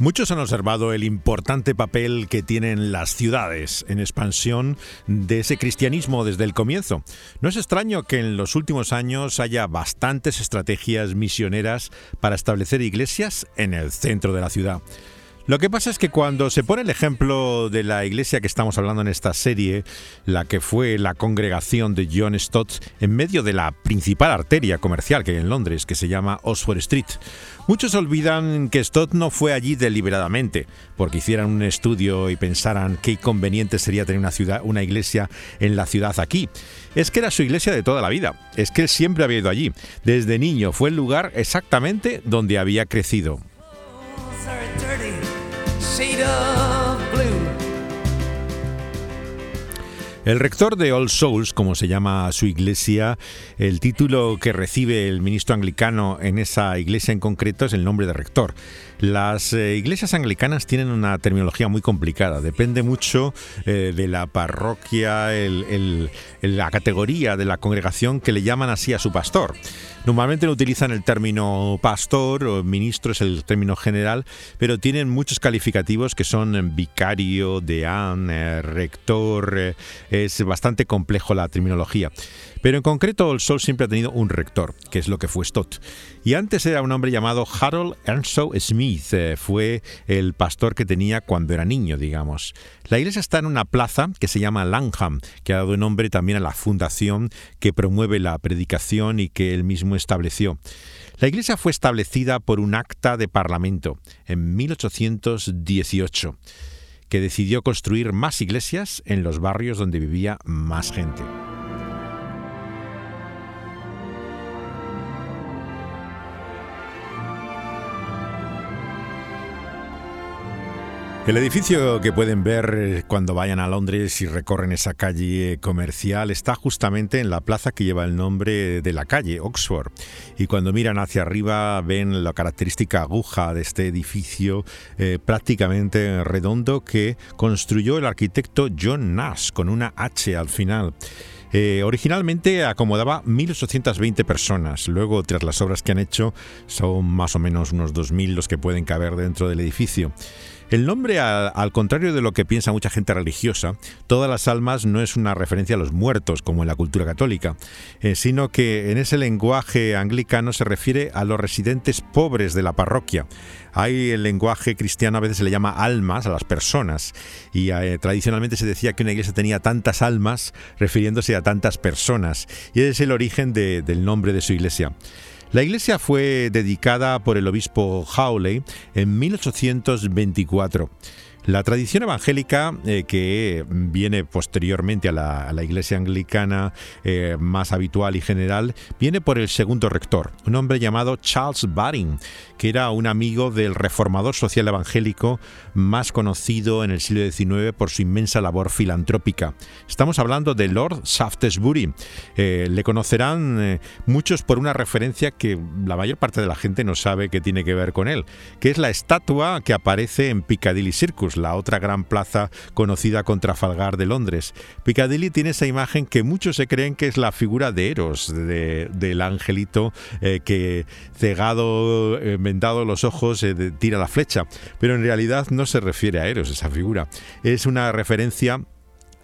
Muchos han observado el importante papel que tienen las ciudades en expansión de ese cristianismo desde el comienzo. No es extraño que en los últimos años haya bastantes estrategias misioneras para establecer iglesias en el centro de la ciudad. Lo que pasa es que cuando se pone el ejemplo de la iglesia que estamos hablando en esta serie, la que fue la congregación de John Stott en medio de la principal arteria comercial que hay en Londres, que se llama Oxford Street, muchos olvidan que Stott no fue allí deliberadamente, porque hicieran un estudio y pensaran qué conveniente sería tener una ciudad, una iglesia en la ciudad aquí. Es que era su iglesia de toda la vida, es que él siempre había ido allí. Desde niño fue el lugar exactamente donde había crecido. El rector de All Souls, como se llama su iglesia, el título que recibe el ministro anglicano en esa iglesia en concreto es el nombre de rector. Las eh, iglesias anglicanas tienen una terminología muy complicada, depende mucho eh, de la parroquia, la categoría de la congregación que le llaman así a su pastor. Normalmente no utilizan el término pastor o ministro, es el término general, pero tienen muchos calificativos que son vicario, deán, eh, rector, es bastante complejo la terminología. Pero en concreto, el Sol siempre ha tenido un rector, que es lo que fue Stott. Y antes era un hombre llamado Harold Earnshaw Smith, eh, fue el pastor que tenía cuando era niño, digamos. La iglesia está en una plaza que se llama Langham, que ha dado nombre también a la fundación que promueve la predicación y que él mismo estableció. La iglesia fue establecida por un acta de parlamento en 1818 que decidió construir más iglesias en los barrios donde vivía más gente. El edificio que pueden ver eh, cuando vayan a Londres y recorren esa calle comercial está justamente en la plaza que lleva el nombre de la calle, Oxford. Y cuando miran hacia arriba ven la característica aguja de este edificio eh, prácticamente redondo que construyó el arquitecto John Nash con una H al final. Eh, originalmente acomodaba 1.820 personas, luego tras las obras que han hecho son más o menos unos 2.000 los que pueden caber dentro del edificio. El nombre, al, contrario de lo que piensa mucha gente religiosa, todas las almas no es una referencia a los muertos, como en la cultura católica, eh, sino que en ese lenguaje anglicano se refiere a los residentes pobres de la parroquia. Hay el lenguaje cristiano a veces se le llama almas a las personas y eh, tradicionalmente se decía que una iglesia tenía tantas almas refiriéndose a tantas personas y ese es el origen del nombre de su iglesia. La iglesia fue dedicada por el obispo Hawley en 1824. La tradición evangélica eh, que viene posteriormente a la, iglesia anglicana eh, más habitual y general viene por el segundo rector, un hombre llamado Charles Baring, que era un amigo del reformador social evangélico más conocido en el siglo XIX por su inmensa labor filantrópica. Estamos hablando de Lord Shaftesbury. Eh, le conocerán muchos por una referencia que la mayor parte de la gente no sabe que tiene que ver con él, que es la estatua que aparece en Piccadilly Circus la otra gran plaza conocida contra Trafalgar de Londres. Piccadilly tiene esa imagen que muchos se creen que es la figura de Eros, del angelito eh, que cegado, eh, vendado los ojos, eh, tira la flecha. Pero en realidad no se refiere a Eros esa figura. Es una referencia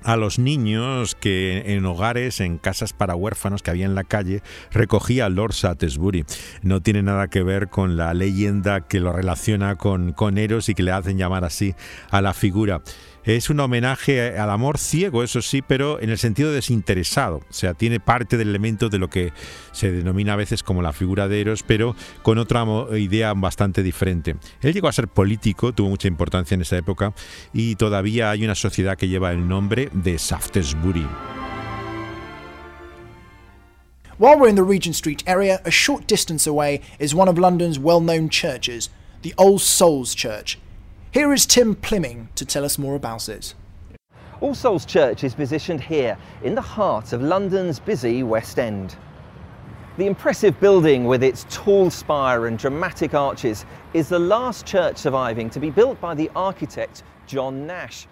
a los niños que en hogares, en casas para huérfanos que había en la calle, recogía Lord Shaftesbury. No tiene nada que ver con la leyenda que lo relaciona con, con Eros y que le hacen llamar así a la figura. Es un homenaje al amor ciego, eso sí, pero en el sentido desinteresado. O sea, tiene parte del elemento de lo que se denomina a veces como la figura de Eros, pero con otra idea bastante diferente. Él llegó a ser político, tuvo mucha importancia en esa época, y todavía hay una sociedad que lleva el nombre de Shaftesbury. While we're in the Regent Street area, a short distance away is one of London's well known churches, the Old Souls Church. Here is Tim Plimming to tell us more about it. All Souls Church is positioned here in the heart of London's busy West End. The impressive building with its tall spire and dramatic arches is the last church surviving to be built by the architect John Nash.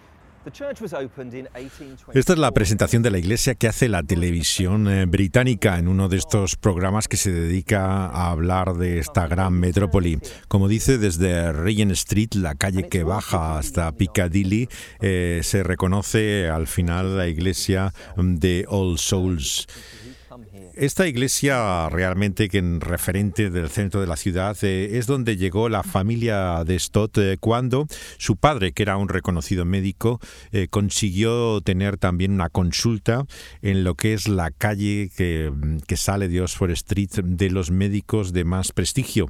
Esta es la presentación de la iglesia que hace la televisión eh, británica en uno de estos programas que se dedica a hablar de esta gran metrópoli. Como dice, desde Regent Street, la calle que baja hasta Piccadilly, eh, se reconoce al final la iglesia de All Souls. Esta iglesia realmente que en referente del centro de la ciudad eh, es donde llegó la familia de Stott eh, cuando su padre, que era un reconocido médico, eh, consiguió tener también una consulta en lo que es la calle que, que sale de Oxford Street de los médicos de más prestigio,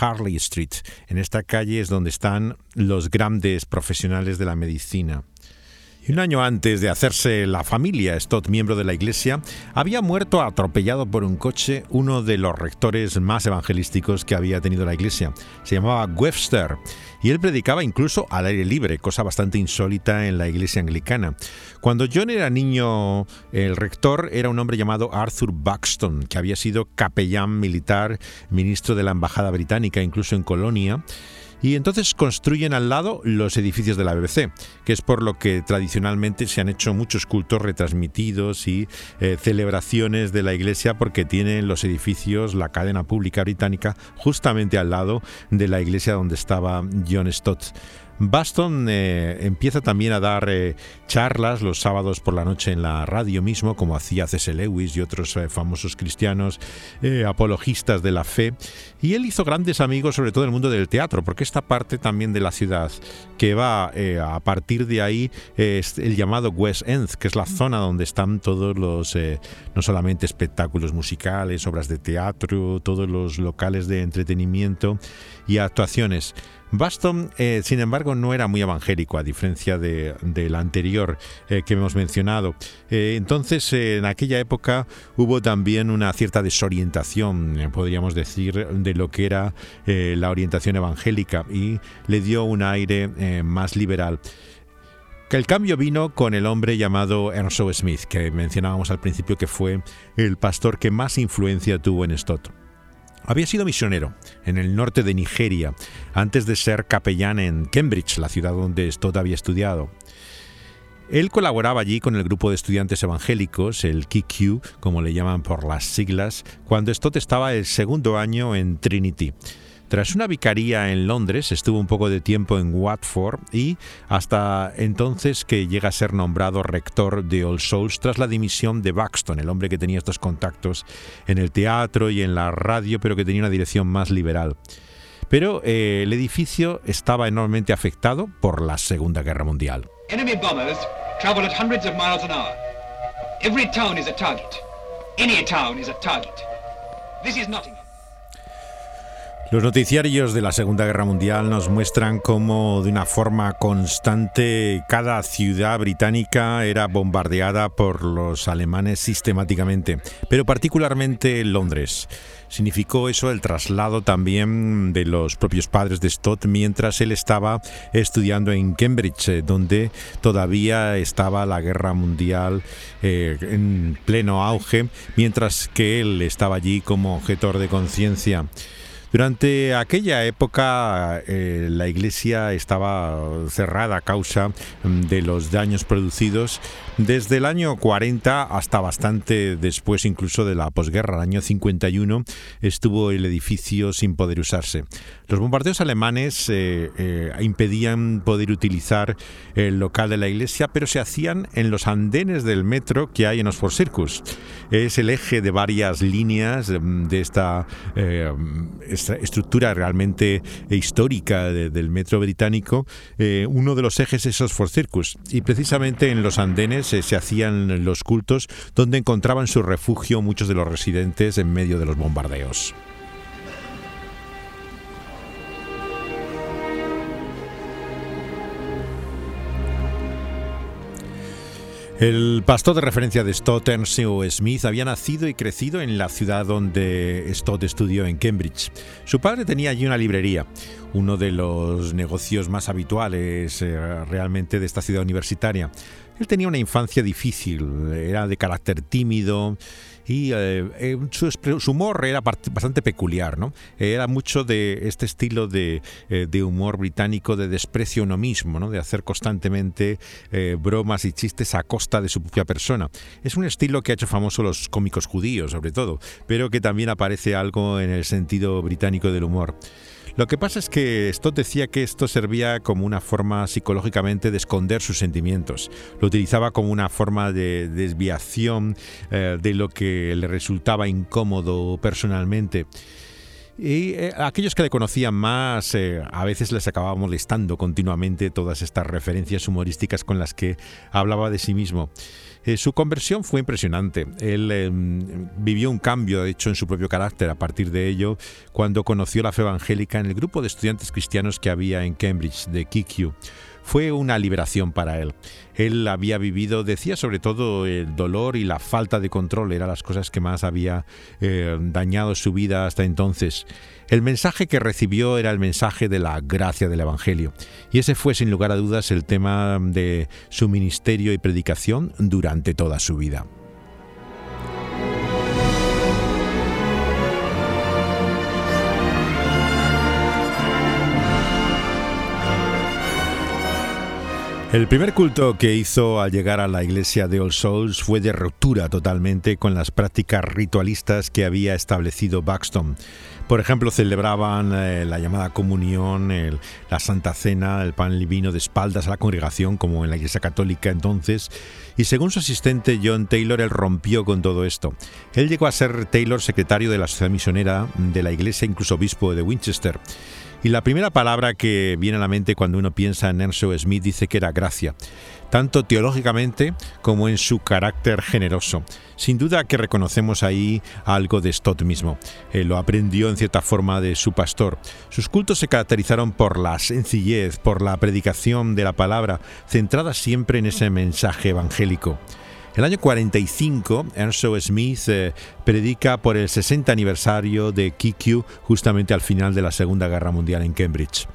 Harley Street. En esta calle es donde están los grandes profesionales de la medicina. Un año antes de hacerse la familia Stott miembro de la iglesia, había muerto atropellado por un coche uno de los rectores más evangelísticos que había tenido la iglesia. Se llamaba Webster y él predicaba incluso al aire libre, cosa bastante insólita en la iglesia anglicana. Cuando John era niño, el rector era un hombre llamado Arthur Buxton, que había sido capellán militar, ministro de la embajada británica, incluso en Colonia y entonces construyen al lado los edificios de la BBC, que es por lo que tradicionalmente se han hecho muchos cultos retransmitidos y eh, celebraciones de la iglesia porque tienen los edificios, la cadena pública británica, justamente al lado de la iglesia donde estaba John Stott. Baston eh, empieza también a dar eh, charlas los sábados por la noche en la radio mismo, como hacía C.S. Lewis y otros eh, famosos cristianos apologistas de la fe. Y él hizo grandes amigos, sobre todo en el mundo del teatro, porque esta parte también de la ciudad que va a partir de ahí es el llamado West End, que es la zona donde están todos los, no solamente espectáculos musicales, obras de teatro, todos los locales de entretenimiento y actuaciones. Baston, eh, sin embargo, no era muy evangélico, a diferencia del anterior eh, que hemos mencionado. Eh, entonces, en aquella época hubo también una cierta desorientación, podríamos decir, de lo que era la orientación evangélica y le dio un aire más liberal. El cambio vino con el hombre llamado Ernst Smith, que mencionábamos al principio que fue el pastor que más influencia tuvo en Stott. Había sido misionero en el norte de Nigeria antes de ser capellán en Cambridge, la ciudad donde Stott había estudiado. Él colaboraba allí con el grupo de estudiantes evangélicos, el KQ, como le llaman por las siglas, cuando Stott estaba el segundo año en Trinity. Tras una vicaría en Londres, estuvo un poco de tiempo en Watford y hasta entonces que llega a ser nombrado rector de All Souls tras la dimisión de Buxton, el hombre que tenía estos contactos en el teatro y en la radio, pero que tenía una dirección más liberal. Pero eh, el edificio estaba enormemente afectado por la Segunda Guerra Mundial. Enemy bombers travel at hundreds of miles an hour. Every town is a target. Any town is a target. This is Nottingham. Los noticiarios de la Segunda Guerra Mundial nos muestran cómo de una forma constante cada ciudad británica era bombardeada por los alemanes sistemáticamente, pero particularmente Londres. Significó eso el traslado también de los propios padres de Stott mientras él estaba estudiando en Cambridge, donde todavía estaba la guerra mundial eh, en pleno auge, mientras que él estaba allí como objetor de conciencia. Durante aquella época eh, la iglesia estaba cerrada a causa mm, de los daños producidos desde el año 40 hasta bastante después incluso de la posguerra, el año 51, estuvo el edificio sin poder usarse. Los bombardeos alemanes eh, eh, impedían poder utilizar el local de la iglesia, pero se hacían en los andenes del metro que hay en Oxford Circus. Es el eje de varias líneas de esta estructura realmente histórica del metro británico, eh, uno de los ejes es Oxford Circus. Y precisamente en los andenes eh, se hacían los cultos donde encontraban su refugio muchos de los residentes en medio de los bombardeos. El pastor de referencia de Stott, Ernst Smith, había nacido y crecido en la ciudad donde Stott estudió en Cambridge. Su padre tenía allí una librería. uno de los negocios más habituales eh, realmente de esta ciudad universitaria. Él tenía una infancia difícil, era de carácter tímido y eh, eh, su, humor era bastante peculiar, ¿no? Era mucho de este estilo de, de humor británico de desprecio a uno mismo, ¿no? De hacer constantemente bromas y chistes a costa de su propia persona. Es un estilo que ha hecho famoso los cómicos judíos, sobre todo, pero que también aparece algo en el sentido británico del humor. Lo que pasa es que Stott decía que esto servía como una forma psicológicamente de esconder sus sentimientos. Lo utilizaba como una forma de desviación eh, de lo que le resultaba incómodo personalmente. Y eh, aquellos que le conocían más eh, a veces les acababa molestando continuamente todas estas referencias humorísticas con las que hablaba de sí mismo. Eh, su conversión fue impresionante. Él em, vivió un cambio, de hecho, en su propio carácter a partir de ello, cuando conoció la fe evangélica en el grupo de estudiantes cristianos que había en Cambridge, de KQ fue una liberación para él. Él había vivido, decía sobre todo el dolor y la falta de control, eran las cosas que más había eh, dañado su vida hasta entonces. El mensaje que recibió era el mensaje de la gracia del Evangelio. Y ese fue sin lugar a dudas el tema de su ministerio y predicación durante toda su vida. El primer culto que hizo al llegar a la iglesia de All Souls fue de ruptura totalmente con las prácticas ritualistas que había establecido Buxton. Por ejemplo, celebraban eh, la llamada comunión, la Santa Cena, el pan y vino de espaldas a la congregación, como en la Iglesia Católica entonces, y según su asistente John Taylor, él rompió con todo esto. Él llegó a ser Taylor secretario de la Sociedad Misionera de la Iglesia, incluso obispo de Winchester. Y la primera palabra que viene a la mente cuando uno piensa en Ernst Smith dice que era gracia, tanto teológicamente como en su carácter generoso. Sin duda que reconocemos ahí algo de Stott mismo. Él lo aprendió en cierta forma de su pastor. Sus cultos se caracterizaron por la sencillez, por la predicación de la palabra, centrada siempre en ese mensaje evangélico. El año 45, Ernst Smith eh, predica por el 60 aniversario de KQ justamente al final de la Segunda Guerra Mundial en Cambridge.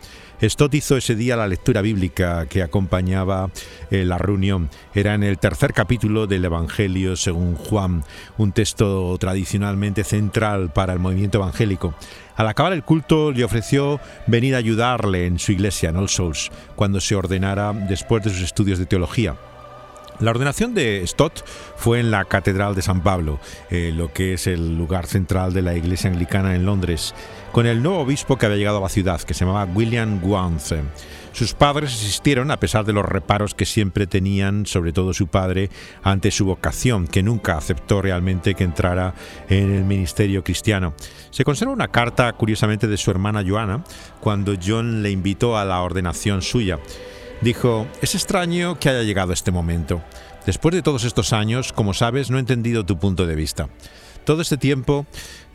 Stott hizo ese día la lectura bíblica que acompañaba eh, la reunión. Era en el tercer capítulo del Evangelio según Juan, un texto tradicionalmente central para el movimiento evangélico. Al acabar el culto le ofreció venir a ayudarle en su iglesia, en All Souls, cuando se ordenara después de sus estudios de teología. La ordenación de Stott fue en la Catedral de San Pablo, eh, lo que es el lugar central de la iglesia anglicana en Londres, con el nuevo obispo que había llegado a la ciudad, que se llamaba William Gaunthe. Sus padres asistieron a pesar de los reparos que siempre tenían, sobre todo su padre, ante su vocación, que nunca aceptó realmente que entrara en el ministerio cristiano. Se conserva una carta, curiosamente, de su hermana Joana, cuando John le invitó a la ordenación suya. Dijo, es extraño que haya llegado este momento. Después de todos estos años, como sabes, no he entendido tu punto de vista. Todo este tiempo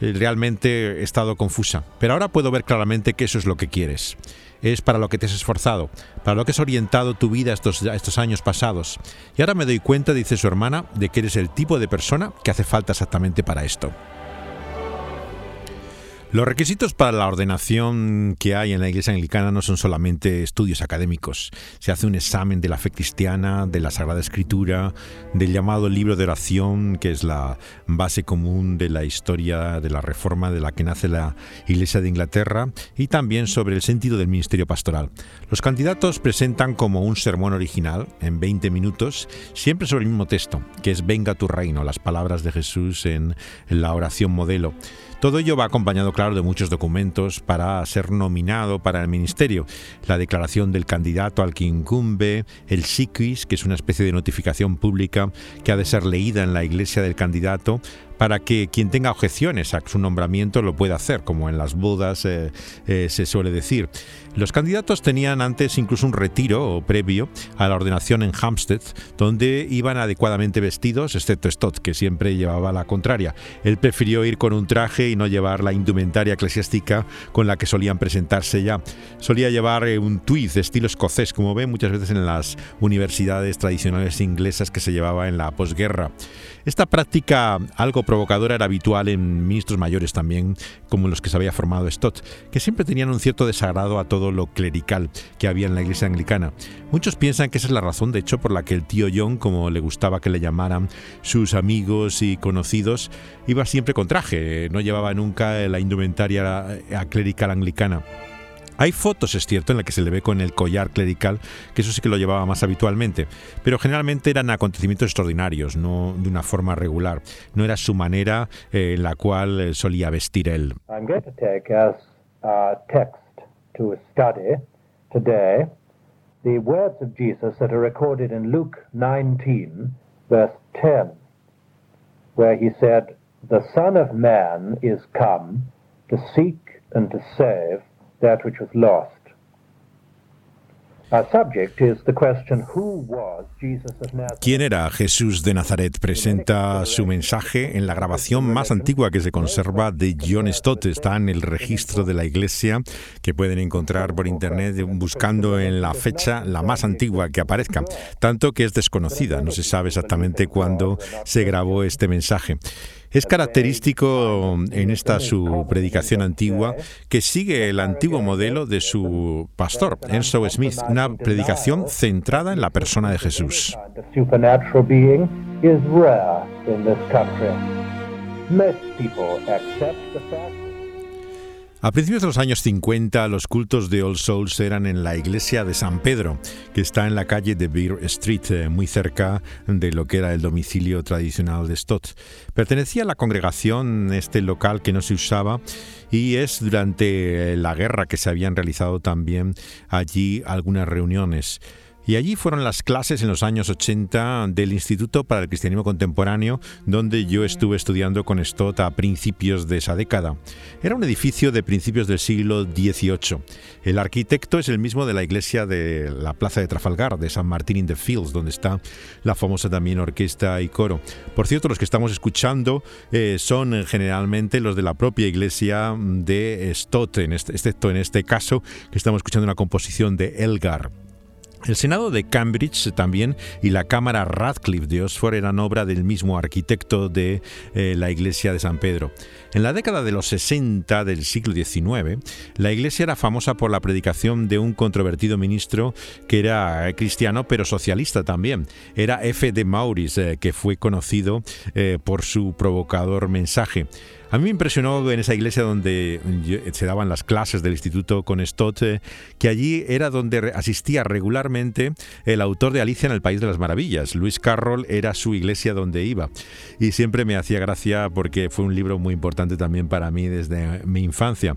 eh, realmente he estado confusa, pero ahora puedo ver claramente que eso es lo que quieres. Es para lo que te has esforzado, para lo que has orientado tu vida estos, estos años pasados. Y ahora me doy cuenta, dice su hermana, de que eres el tipo de persona que hace falta exactamente para esto. Los requisitos para la ordenación que hay en la Iglesia Anglicana no son solamente estudios académicos. Se hace un examen de la fe cristiana, de la Sagrada Escritura, del llamado libro de oración, que es la base común de la historia de la reforma de la que nace la Iglesia de Inglaterra, y también sobre el sentido del ministerio pastoral. Los candidatos presentan como un sermón original, en 20 minutos, siempre sobre el mismo texto, que es Venga tu reino, las palabras de Jesús en la oración modelo. Todo ello va acompañado, claro, de muchos documentos para ser nominado para el ministerio. La declaración del candidato al que incumbe, el SICUIS, que es una especie de notificación pública que ha de ser leída en la iglesia del candidato para que quien tenga objeciones a su nombramiento lo pueda hacer, como en las bodas eh, eh, se suele decir. Los candidatos tenían antes incluso un retiro previo a la ordenación en Hampstead, donde iban adecuadamente vestidos, excepto Stott, que siempre llevaba la contraria. Él prefirió ir con un traje y no llevar la indumentaria eclesiástica con la que solían presentarse ya. Solía llevar eh, un tweed de estilo escocés, como ven muchas veces en las universidades tradicionales inglesas que se llevaba en la posguerra. Esta práctica algo provocadora era habitual en ministros mayores también, como los que se había formado Stott, que siempre tenían un cierto desagrado a todo lo clerical que había en la iglesia anglicana. Muchos piensan que esa es la razón, de hecho, por la que el tío John, como le gustaba que le llamaran sus amigos y conocidos, iba siempre con traje, no llevaba nunca la indumentaria clerical anglicana. Hay fotos, es cierto, en las que se le ve con el collar clerical, que eso sí que lo llevaba más habitualmente, pero generalmente eran acontecimientos extraordinarios, no de una forma regular. No era su manera eh, en la cual eh, solía vestir él. I'm going to take as a text to study today the words of Jesus that are recorded in Luke 19, verse 10, where he said, The Son of Man is come to seek and to save that which was lost. ¿Quién era Jesús de Nazaret? Presenta su mensaje en la grabación más antigua que se conserva de John Stott. Está en el registro de la iglesia que pueden encontrar por internet buscando en la fecha la más antigua que aparezca. Tanto que es desconocida, no se sabe exactamente cuándo se grabó este mensaje. Es característico en esta su predicación antigua que sigue el antiguo modelo de su pastor, Enzo Smith, una predicación centrada en la persona de Jesús. A principios de los años 50, los cultos de All Souls eran en la iglesia de San Pedro, que está en la calle de Beer Street, eh, muy cerca de lo que era el domicilio tradicional de Stott. Pertenecía a la congregación este local que no se usaba y es durante la guerra que se habían realizado también allí algunas reuniones. Y allí fueron las clases en los años 80 del Instituto para el Cristianismo Contemporáneo, donde yo estuve estudiando con Stott a principios de esa década. Era un edificio de principios del siglo XVIII. El arquitecto es el mismo de la iglesia de la Plaza de Trafalgar, de San Martín in the Fields, donde está la famosa también orquesta y coro. Por cierto, los que estamos escuchando eh, son generalmente los de la propia iglesia de Stott, este, excepto en este caso, que estamos escuchando una composición de Elgar. El Senado de Cambridge también y la Cámara Radcliffe de Oxford eran obra del mismo arquitecto de eh, la iglesia de San Pedro. En la década de los 60 del siglo XIX, la iglesia era famosa por la predicación de un controvertido ministro que era cristiano pero socialista también. Era F. de Maurice, eh, que fue conocido eh, por su provocador mensaje. A mí me impresionó en esa iglesia donde se daban las clases del instituto con Stott, eh, que allí era donde asistía regularmente el autor de Alicia en el País de las Maravillas. Luis Carroll era su iglesia donde iba. Y siempre me hacía gracia porque fue un libro muy importante también para mí desde mi infancia.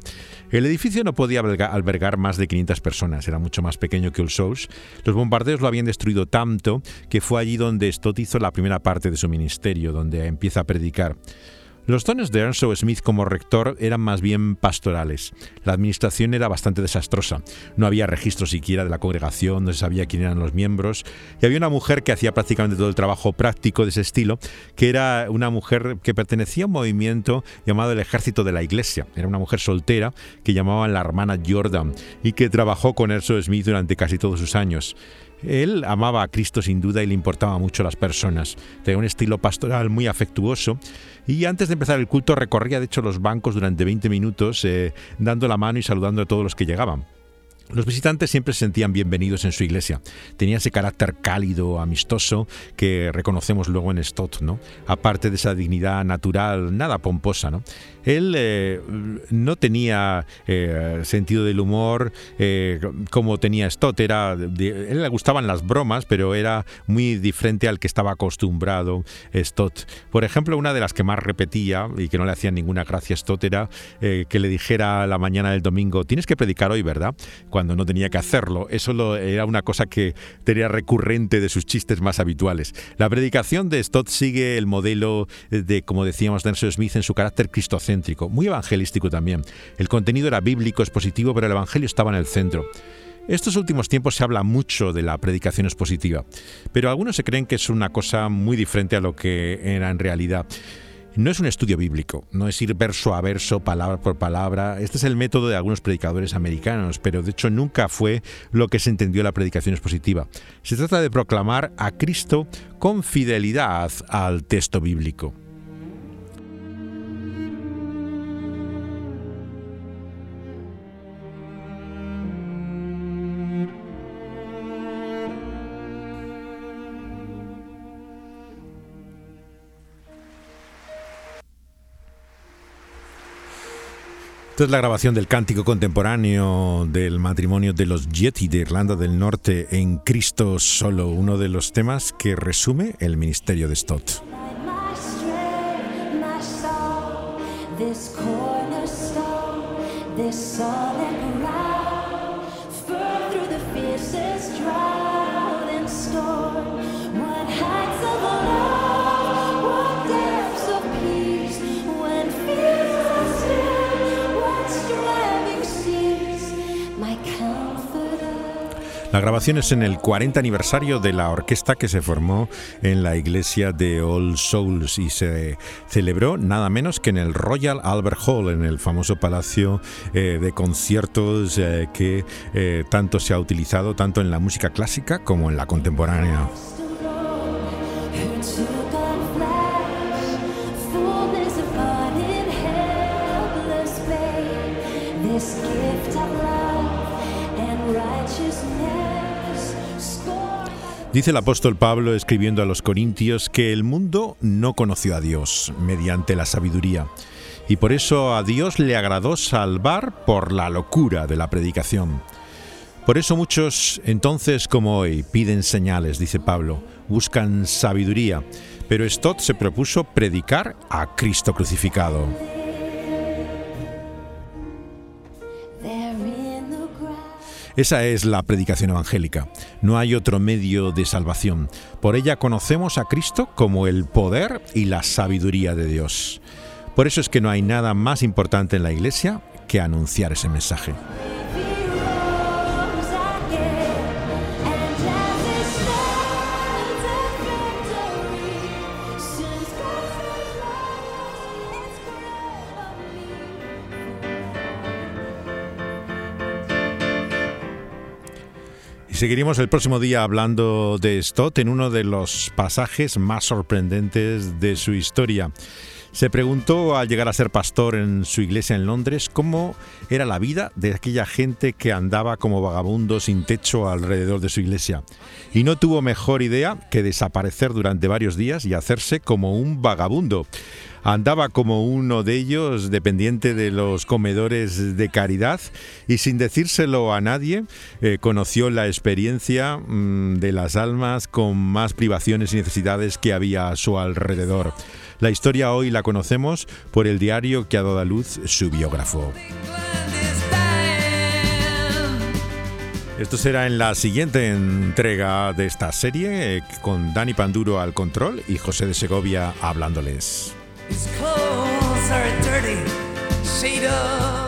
El edificio no podía albergar más de 500 personas, era mucho más pequeño que el. Los bombardeos lo habían destruido tanto que fue allí donde Stott hizo la primera parte de su ministerio, donde empieza a predicar. Los dones de Ernst Smith como rector eran más bien pastorales. La administración era bastante desastrosa. No había registro siquiera de la congregación, no se sabía quién eran los miembros. Y había una mujer que hacía prácticamente todo el trabajo práctico de ese estilo, que era una mujer que pertenecía a un movimiento llamado el Ejército de la Iglesia. Era una mujer soltera que llamaban la hermana Jordan y que trabajó con Ernst Smith durante casi todos sus años. Él amaba a Cristo sin duda y le importaba mucho a las personas. Tenía un estilo pastoral muy afectuoso y antes de empezar el culto recorría de hecho los bancos durante 20 minutos eh, dando la mano y saludando a todos los que llegaban. Los visitantes siempre se sentían bienvenidos en su iglesia. Tenía ese carácter cálido, amistoso, que reconocemos luego en Stott, ¿no? Aparte de esa dignidad natural, nada pomposa, ¿no? Él eh, no tenía eh, sentido del humor eh, como tenía Stott. Era, él le gustaban las bromas, pero era muy diferente al que estaba acostumbrado Stott. Por ejemplo, una de las que más repetía y que no le hacía ninguna gracia a Stott que le dijera la mañana del domingo, tienes que predicar hoy, ¿verdad? Cuando no tenía que hacerlo. Eso era una cosa que tenía recurrente de sus chistes más habituales. La predicación de Stott sigue el modelo de, como decíamos, Nelson Smith en su carácter cristocéntrico muy evangelístico también. El contenido era bíblico, expositivo, pero el Evangelio estaba en el centro. Estos últimos tiempos se habla mucho de la predicación expositiva, pero algunos se creen que es una cosa muy diferente a lo que era en realidad. No es un estudio bíblico, no es ir verso a verso, palabra por palabra. Este es el método de algunos predicadores americanos, pero de hecho nunca fue lo que se entendió la predicación expositiva. Se trata de proclamar a Cristo con fidelidad al texto bíblico. Esta es la grabación del cántico contemporáneo del matrimonio de los Yeti de Irlanda del Norte en Cristo solo, uno de los temas que resume el ministerio de Stott. La grabación es en el 40 aniversario de la orquesta que se formó en la iglesia de All Souls y se celebró nada menos que en el Royal Albert Hall, en el famoso palacio eh, de conciertos eh, que eh, tanto se ha utilizado tanto en la música clásica como en la contemporánea. Dice el apóstol Pablo escribiendo a los Corintios que el mundo no conoció a Dios mediante la sabiduría y por eso a Dios le agradó salvar por la locura de la predicación. Por eso muchos entonces como hoy piden señales, dice Pablo, buscan sabiduría, pero Stott se propuso predicar a Cristo crucificado. Esa es la predicación evangélica. No hay otro medio de salvación. Por ella conocemos a Cristo como el poder y la sabiduría de Dios. Por eso es que no hay nada más importante en la Iglesia que anunciar ese mensaje. Seguiremos el próximo día hablando de Stott en uno de los pasajes más sorprendentes de su historia. Se preguntó al llegar a ser pastor en su iglesia en Londres cómo era la vida de aquella gente que andaba como vagabundo sin techo alrededor de su iglesia. Y no tuvo mejor idea que desaparecer durante varios días y hacerse como un vagabundo andaba como uno de ellos, dependiente de los comedores de caridad, y sin decírselo a nadie, eh, conoció la experiencia mm, de las almas con más privaciones y necesidades que había a su alrededor. La historia hoy la conocemos por el diario que ha dado a luz su biógrafo. Esto será en la siguiente entrega de esta serie, eh, con Dani Panduro al control y José de Segovia hablándoles. His clothes are dirty, shade of